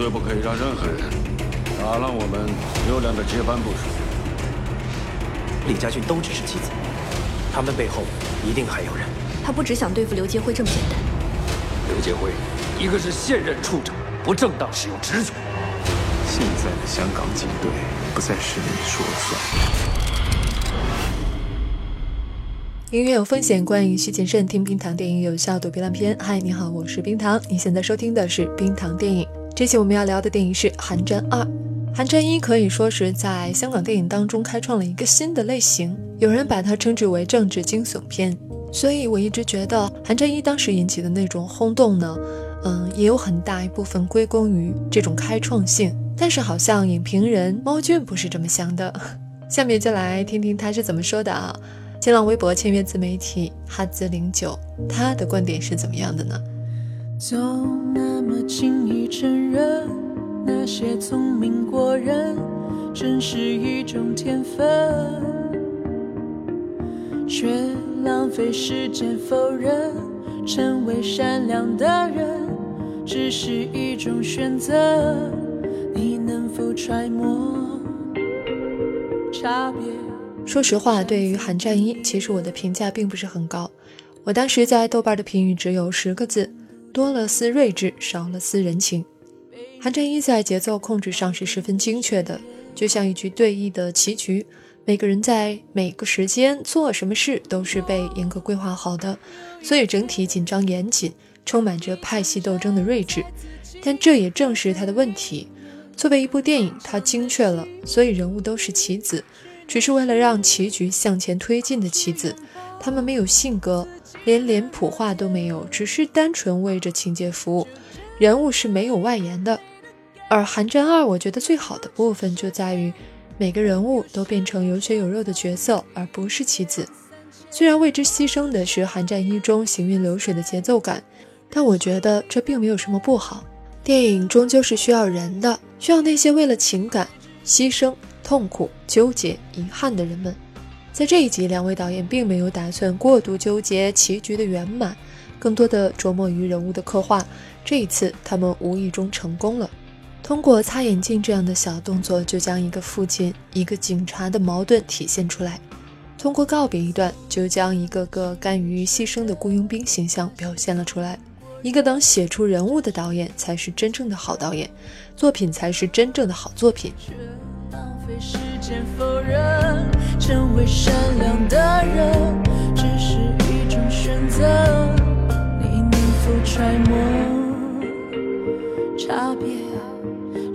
对不可以让任何人打乱我们优良的接班部署。李家俊都只是棋子，他们背后一定还有人。他不只想对付刘杰辉这么简单。刘杰辉，一个是现任处长，不正当使用职权。现在的香港警队不再是你说了算。音乐有风险，观影需谨慎。听冰糖电影有效，躲避烂片。嗨，你好，我是冰糖。你现在收听的是冰糖电影。这期我们要聊的电影是《寒战二》。《寒战一》可以说是在香港电影当中开创了一个新的类型，有人把它称之为政治惊悚片。所以我一直觉得《寒战一》当时引起的那种轰动呢，嗯，也有很大一部分归功于这种开创性。但是好像影评人猫俊不是这么想的。下面就来听听他是怎么说的啊。新浪微博签约自媒体哈兹零九，他的观点是怎么样的呢？些聪明过人，真是一种天分，却浪费时间否认，成为善良的人，只是一种选择。你能否揣摩差别？说实话，对于《韩战一》，其实我的评价并不是很高。我当时在豆瓣的评语只有十个字：多了丝睿智，少了丝人情。《韩战一》在节奏控制上是十分精确的，就像一局对弈的棋局，每个人在每个时间做什么事都是被严格规划好的，所以整体紧张严谨，充满着派系斗争的睿智。但这也正是他的问题。作为一部电影，它精确了，所以人物都是棋子。只是为了让棋局向前推进的棋子，他们没有性格，连脸谱化都没有，只是单纯为着情节服务，人物是没有外延的。而《寒战二》，我觉得最好的部分就在于每个人物都变成有血有肉的角色，而不是棋子。虽然为之牺牲的是《寒战一》中行云流水的节奏感，但我觉得这并没有什么不好。电影终究是需要人的，需要那些为了情感牺牲。痛苦、纠结、遗憾的人们，在这一集，两位导演并没有打算过度纠结棋局的圆满，更多的琢磨于人物的刻画。这一次，他们无意中成功了，通过擦眼镜这样的小动作，就将一个父亲、一个警察的矛盾体现出来；通过告别一段，就将一个个甘于牺牲的雇佣兵形象表现了出来。一个能写出人物的导演，才是真正的好导演，作品才是真正的好作品。时间否认，成为善良的人，只是一种选择。你能否揣摩差别？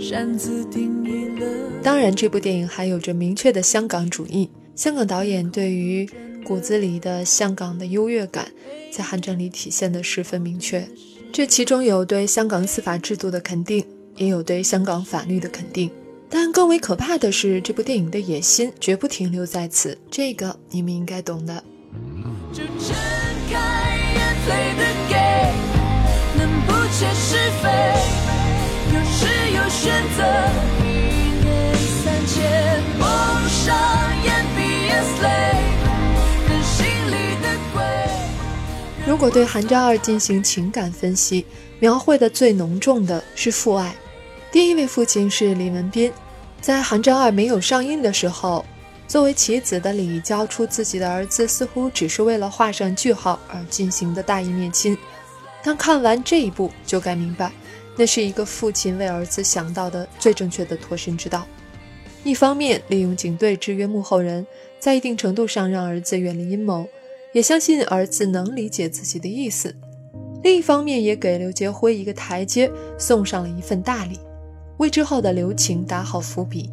擅自定义了。当然，这部电影还有着明确的香港主义。香港导演对于骨子里的香港的优越感，在《寒战》里体现的十分明确。这其中有对香港司法制度的肯定，也有对香港法律的肯定。但更为可怕的是，这部电影的野心绝不停留在此，这个你们应该懂的。有时有选择如果对《寒战二》进行情感分析，描绘的最浓重的是父爱。第一位父亲是李文斌，在《寒战二》没有上映的时候，作为棋子的李交出自己的儿子，似乎只是为了画上句号而进行的大义灭亲。但看完这一部，就该明白，那是一个父亲为儿子想到的最正确的脱身之道。一方面利用警队制约幕后人，在一定程度上让儿子远离阴谋，也相信儿子能理解自己的意思；另一方面也给刘杰辉一个台阶，送上了一份大礼。为之后的留情打好伏笔。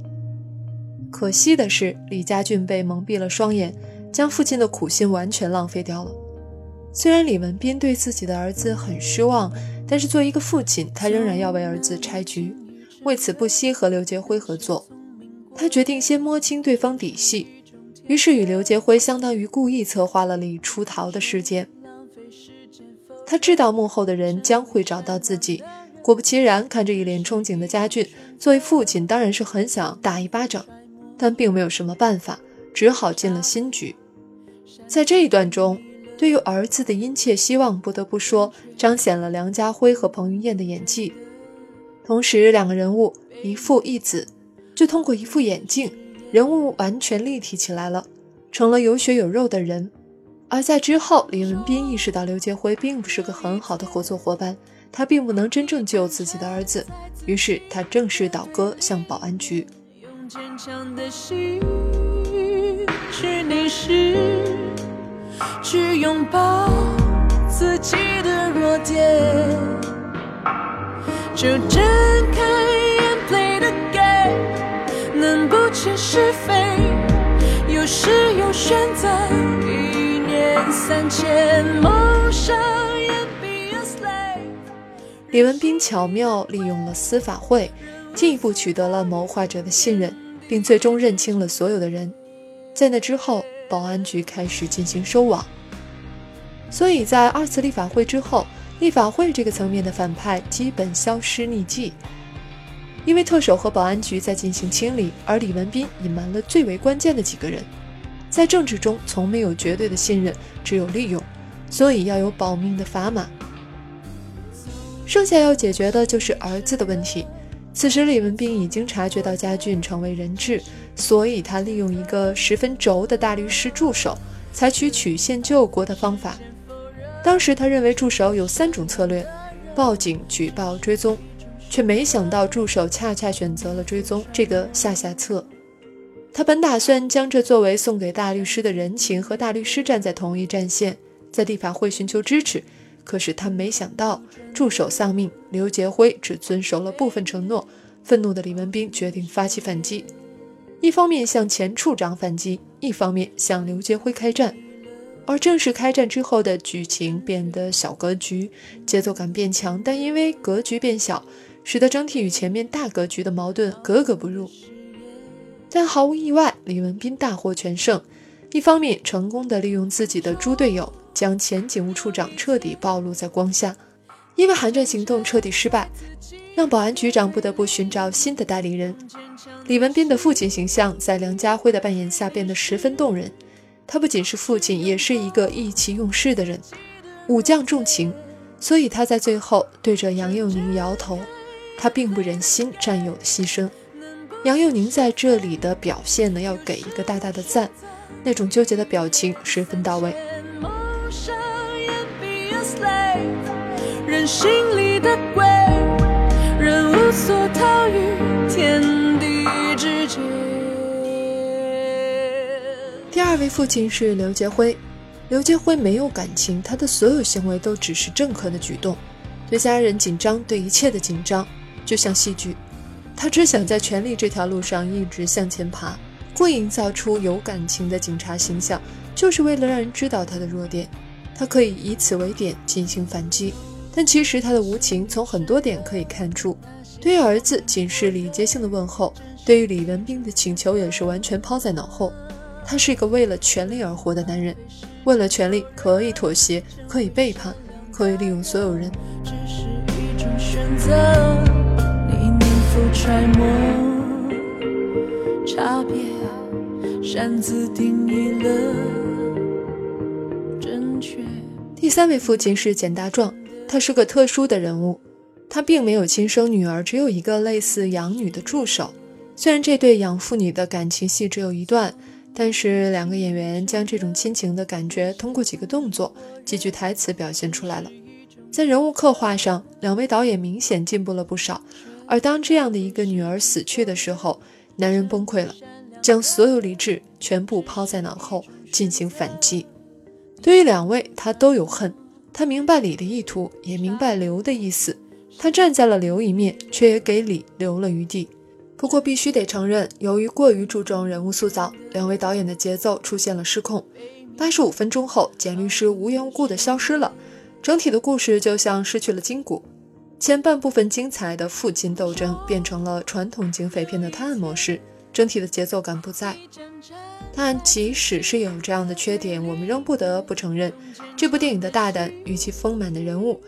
可惜的是，李家俊被蒙蔽了双眼，将父亲的苦心完全浪费掉了。虽然李文斌对自己的儿子很失望，但是作为一个父亲，他仍然要为儿子拆局。为此，不惜和刘杰辉合作。他决定先摸清对方底细，于是与刘杰辉相当于故意策划了李出逃的事件。他知道幕后的人将会找到自己。果不其然，看着一脸憧憬的家俊，作为父亲当然是很想打一巴掌，但并没有什么办法，只好进了新局。在这一段中，对于儿子的殷切希望，不得不说彰显了梁家辉和彭于晏的演技。同时，两个人物一父一子，就通过一副眼镜，人物完全立体起来了，成了有血有肉的人。而在之后，李文斌意识到刘杰辉并不是个很好的合作伙伴，他并不能真正救自己的儿子，于是他正式倒戈向保安局。用坚强的心去凝视，去拥抱自己的弱点，就睁开眼 play the game，能不切是非，有时有选择。三千梦想也 be a slave。李文斌巧妙利用了司法会，进一步取得了谋划者的信任，并最终认清了所有的人。在那之后，保安局开始进行收网。所以在二次立法会之后，立法会这个层面的反派基本消失匿迹，因为特首和保安局在进行清理，而李文斌隐瞒了最为关键的几个人。在政治中，从没有绝对的信任，只有利用，所以要有保命的砝码。剩下要解决的就是儿子的问题。此时，李文斌已经察觉到家俊成为人质，所以他利用一个十分轴的大律师助手，采取曲线救国的方法。当时他认为助手有三种策略：报警、举报、追踪，却没想到助手恰恰选择了追踪这个下下策。他本打算将这作为送给大律师的人情，和大律师站在同一战线，在立法会寻求支持。可是他没想到，助手丧命，刘杰辉只遵守了部分承诺。愤怒的李文斌决定发起反击，一方面向前处长反击，一方面向刘杰辉开战。而正式开战之后的剧情变得小格局，节奏感变强，但因为格局变小，使得整体与前面大格局的矛盾格格不入。但毫无意外，李文斌大获全胜。一方面，成功的利用自己的猪队友，将前警务处长彻底暴露在光下。因为寒战行动彻底失败，让保安局长不得不寻找新的代理人。李文斌的父亲形象在梁家辉的扮演下变得十分动人。他不仅是父亲，也是一个意气用事的人，武将重情，所以他在最后对着杨佑宁摇头，他并不忍心战友的牺牲。杨佑宁在这里的表现呢，要给一个大大的赞，那种纠结的表情十分到位。人心里的鬼所逃于天地之间第二位父亲是刘杰辉，刘杰辉没有感情，他的所有行为都只是政客的举动，对家人紧张，对一切的紧张，就像戏剧。他只想在权力这条路上一直向前爬，故意营造出有感情的警察形象，就是为了让人知道他的弱点。他可以以此为点进行反击，但其实他的无情从很多点可以看出。对于儿子，仅是礼节性的问候；对于李文斌的请求，也是完全抛在脑后。他是一个为了权力而活的男人，为了权力可以妥协，可以背叛，可以利用所有人。只是一种选择。揣摩差别，擅自定义了正确。第三位父亲是简大壮，他是个特殊的人物，他并没有亲生女儿，只有一个类似养女的助手。虽然这对养父女的感情戏只有一段，但是两个演员将这种亲情的感觉通过几个动作、几句台词表现出来了。在人物刻画上，两位导演明显进步了不少。而当这样的一个女儿死去的时候，男人崩溃了，将所有理智全部抛在脑后进行反击。对于两位，他都有恨。他明白李的意图，也明白刘的意思。他站在了刘一面，却也给李留了余地。不过必须得承认，由于过于注重人物塑造，两位导演的节奏出现了失控。八十五分钟后，简律师无缘无故的消失了，整体的故事就像失去了筋骨。前半部分精彩的父亲斗争变成了传统警匪片的探案模式，整体的节奏感不在。但即使是有这样的缺点，我们仍不得不承认，这部电影的大胆与其丰满的人物，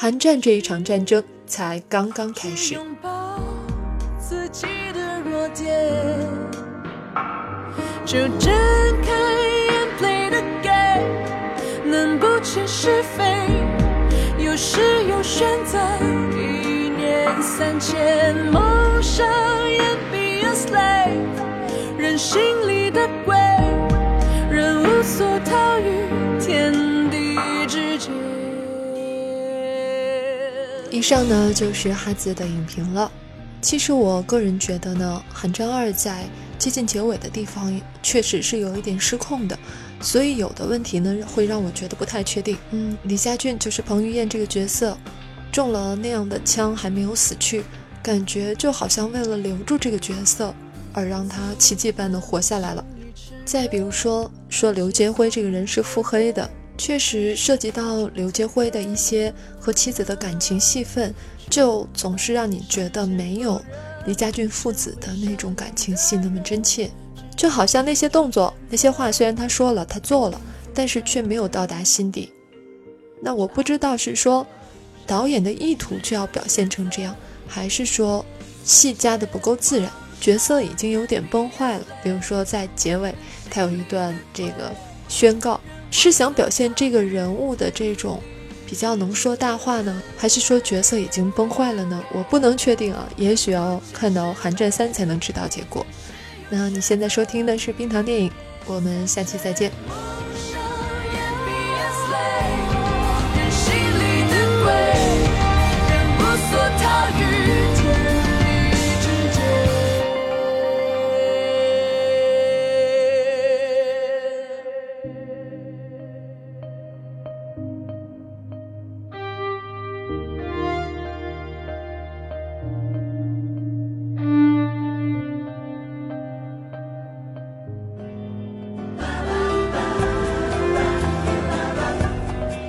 韩战这一场战争才刚刚开始。拥抱自己的弱点就睁开眼 play the game，能不切是非。有时有选择，一念。三千，梦想也 be a slave，人心里的鬼，人无所逃于天以上呢就是哈子的影评了。其实我个人觉得呢，《寒战二》在接近结尾的地方确实是有一点失控的，所以有的问题呢会让我觉得不太确定。嗯，李佳俊就是彭于晏这个角色，中了那样的枪还没有死去，感觉就好像为了留住这个角色而让他奇迹般的活下来了。再比如说，说刘杰辉这个人是腹黑的，确实涉及到刘杰辉的一些和妻子的感情戏份。就总是让你觉得没有李家俊父子的那种感情戏那么真切，就好像那些动作、那些话，虽然他说了、他做了，但是却没有到达心底。那我不知道是说导演的意图就要表现成这样，还是说戏加的不够自然，角色已经有点崩坏了。比如说在结尾，他有一段这个宣告，是想表现这个人物的这种。比较能说大话呢，还是说角色已经崩坏了呢？我不能确定啊，也许要看到《寒战三》才能知道结果。那你现在收听的是冰糖电影，我们下期再见。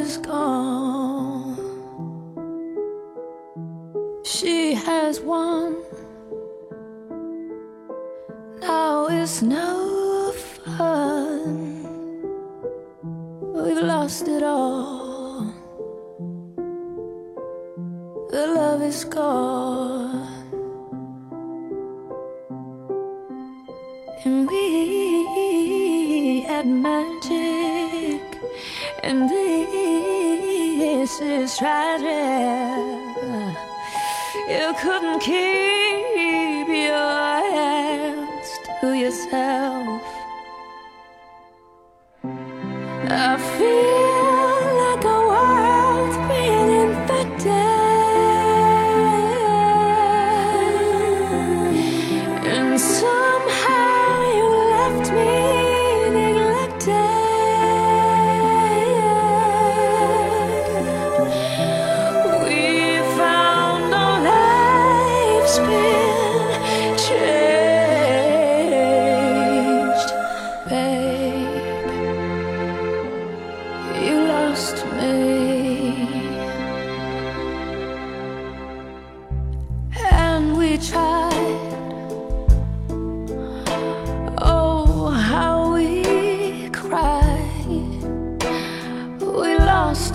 is gone. She has won. Now it's no fun. We've lost it all. The love is gone. And we had magic and this is tragic. You couldn't keep your hands to yourself. I feel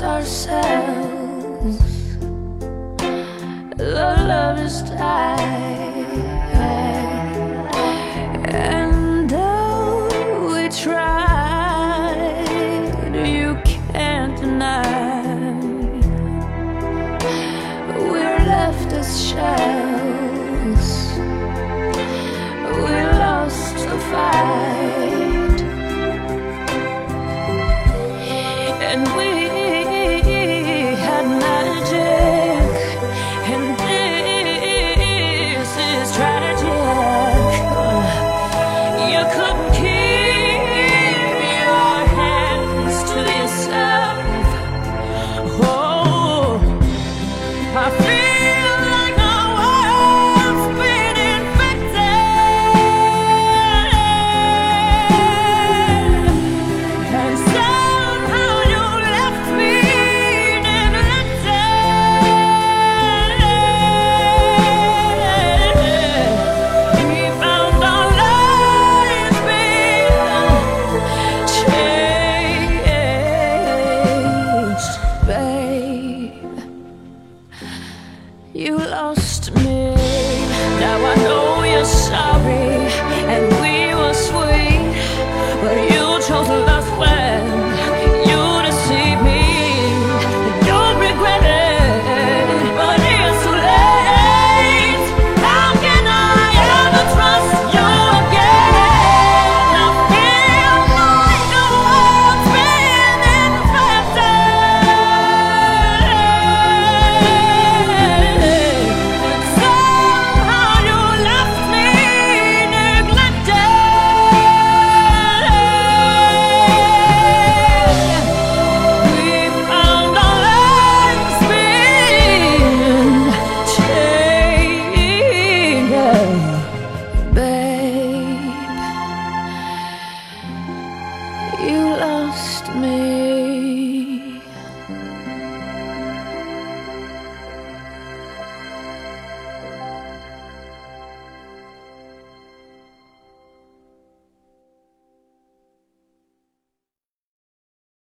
ourselves. The love is died. And though we tried, you can't deny. We're left as shells. We lost the fight. And we